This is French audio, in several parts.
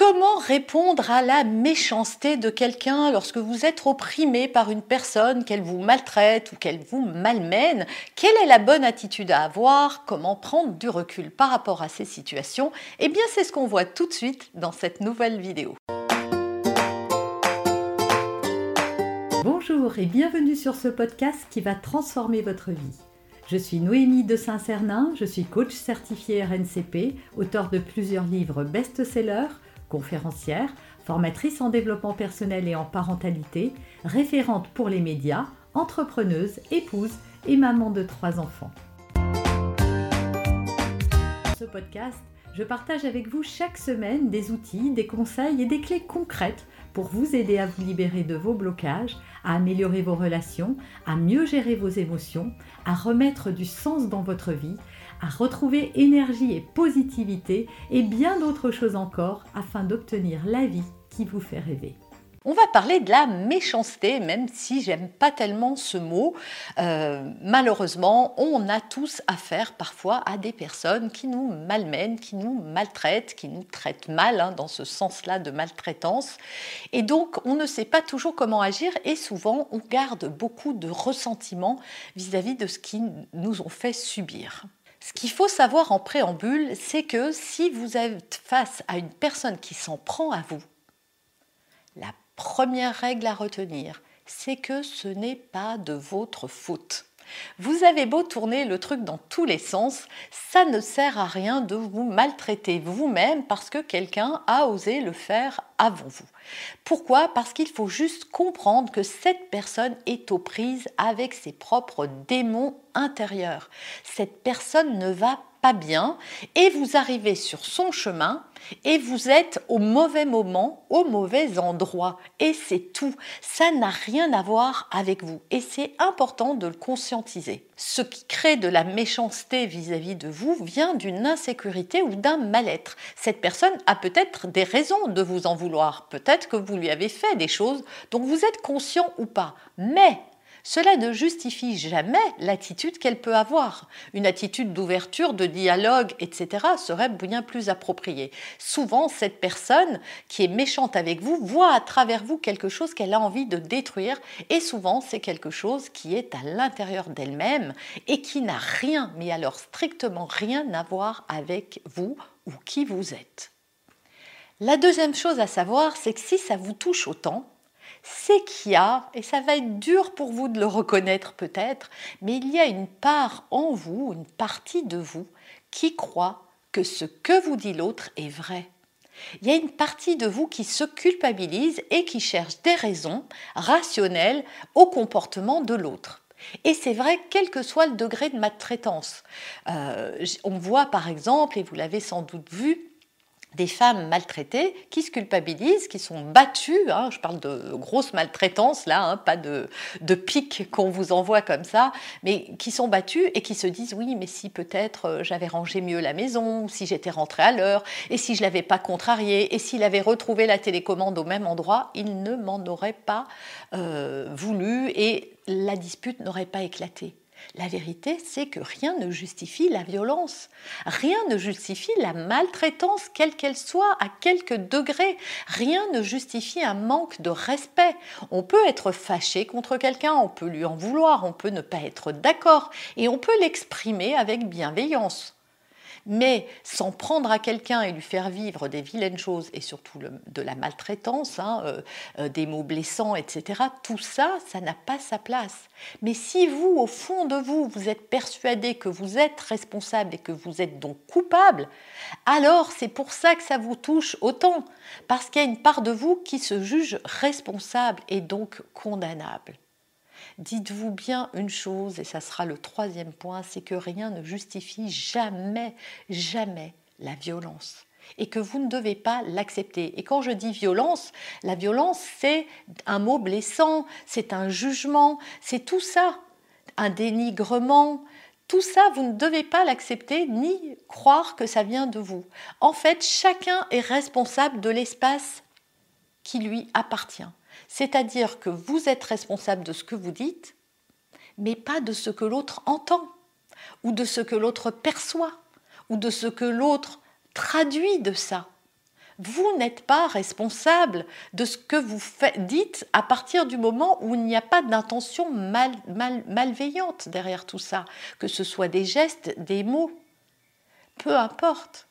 Comment répondre à la méchanceté de quelqu'un lorsque vous êtes opprimé par une personne, qu'elle vous maltraite ou qu'elle vous malmène? Quelle est la bonne attitude à avoir? Comment prendre du recul par rapport à ces situations? Eh bien, c'est ce qu'on voit tout de suite dans cette nouvelle vidéo. Bonjour et bienvenue sur ce podcast qui va transformer votre vie. Je suis Noémie de Saint-Cernin, je suis coach certifié RNCP, auteur de plusieurs livres best-sellers conférencière, formatrice en développement personnel et en parentalité, référente pour les médias, entrepreneuse, épouse et maman de trois enfants. Dans ce podcast, je partage avec vous chaque semaine des outils, des conseils et des clés concrètes pour vous aider à vous libérer de vos blocages, à améliorer vos relations, à mieux gérer vos émotions, à remettre du sens dans votre vie, à retrouver énergie et positivité et bien d'autres choses encore afin d'obtenir la vie qui vous fait rêver. On va parler de la méchanceté, même si j'aime pas tellement ce mot. Euh, malheureusement, on a tous affaire parfois à des personnes qui nous malmènent, qui nous maltraitent, qui nous traitent mal, hein, dans ce sens-là de maltraitance. Et donc, on ne sait pas toujours comment agir et souvent, on garde beaucoup de ressentiment vis-à-vis de ce qu'ils nous ont fait subir. Ce qu'il faut savoir en préambule, c'est que si vous êtes face à une personne qui s'en prend à vous, la première règle à retenir, c'est que ce n'est pas de votre faute. Vous avez beau tourner le truc dans tous les sens, ça ne sert à rien de vous maltraiter vous-même parce que quelqu'un a osé le faire avant vous. Pourquoi? Parce qu'il faut juste comprendre que cette personne est aux prises avec ses propres démons intérieurs. Cette personne ne va pas bien et vous arrivez sur son chemin et vous êtes au mauvais moment, au mauvais endroit. Et c'est tout. Ça n'a rien à voir avec vous. Et c'est important de le conscientiser. Ce qui crée de la méchanceté vis-à-vis de vous vient d'une insécurité ou d'un mal-être. Cette personne a peut-être des raisons de vous en vouloir. Peut-être que vous lui avez fait des choses dont vous êtes conscient ou pas. Mais cela ne justifie jamais l'attitude qu'elle peut avoir. Une attitude d'ouverture, de dialogue, etc. serait bien plus appropriée. Souvent, cette personne qui est méchante avec vous voit à travers vous quelque chose qu'elle a envie de détruire et souvent c'est quelque chose qui est à l'intérieur d'elle-même et qui n'a rien, mais alors strictement rien à voir avec vous ou qui vous êtes. La deuxième chose à savoir, c'est que si ça vous touche autant, c'est qu'il y a, et ça va être dur pour vous de le reconnaître peut-être, mais il y a une part en vous, une partie de vous, qui croit que ce que vous dit l'autre est vrai. Il y a une partie de vous qui se culpabilise et qui cherche des raisons rationnelles au comportement de l'autre. Et c'est vrai, quel que soit le degré de maltraitance. Euh, on voit par exemple, et vous l'avez sans doute vu, des femmes maltraitées qui se culpabilisent, qui sont battues, hein, je parle de grosses maltraitances là, hein, pas de, de qu'on vous envoie comme ça, mais qui sont battues et qui se disent oui, mais si peut-être euh, j'avais rangé mieux la maison, si j'étais rentrée à l'heure, et si je l'avais pas contrarié, et s'il avait retrouvé la télécommande au même endroit, il ne m'en aurait pas euh, voulu et la dispute n'aurait pas éclaté. La vérité, c'est que rien ne justifie la violence. Rien ne justifie la maltraitance, quelle qu'elle soit, à quelque degré. Rien ne justifie un manque de respect. On peut être fâché contre quelqu'un, on peut lui en vouloir, on peut ne pas être d'accord, et on peut l'exprimer avec bienveillance. Mais s'en prendre à quelqu'un et lui faire vivre des vilaines choses et surtout de la maltraitance, hein, euh, euh, des mots blessants, etc., tout ça, ça n'a pas sa place. Mais si vous, au fond de vous, vous êtes persuadé que vous êtes responsable et que vous êtes donc coupable, alors c'est pour ça que ça vous touche autant, parce qu'il y a une part de vous qui se juge responsable et donc condamnable. Dites-vous bien une chose, et ça sera le troisième point, c'est que rien ne justifie jamais, jamais la violence et que vous ne devez pas l'accepter. Et quand je dis violence, la violence, c'est un mot blessant, c'est un jugement, c'est tout ça, un dénigrement. Tout ça, vous ne devez pas l'accepter ni croire que ça vient de vous. En fait, chacun est responsable de l'espace qui lui appartient. C'est-à-dire que vous êtes responsable de ce que vous dites, mais pas de ce que l'autre entend, ou de ce que l'autre perçoit, ou de ce que l'autre traduit de ça. Vous n'êtes pas responsable de ce que vous dites à partir du moment où il n'y a pas d'intention malveillante derrière tout ça, que ce soit des gestes, des mots, peu importe.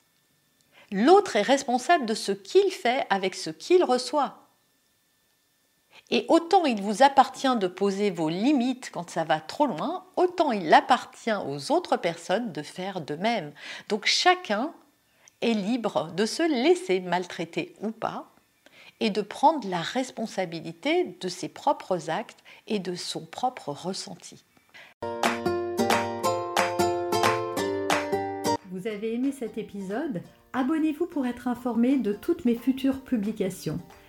L'autre est responsable de ce qu'il fait avec ce qu'il reçoit. Et autant il vous appartient de poser vos limites quand ça va trop loin, autant il appartient aux autres personnes de faire de même. Donc chacun est libre de se laisser maltraiter ou pas et de prendre la responsabilité de ses propres actes et de son propre ressenti. Vous avez aimé cet épisode? Abonnez-vous pour être informé de toutes mes futures publications.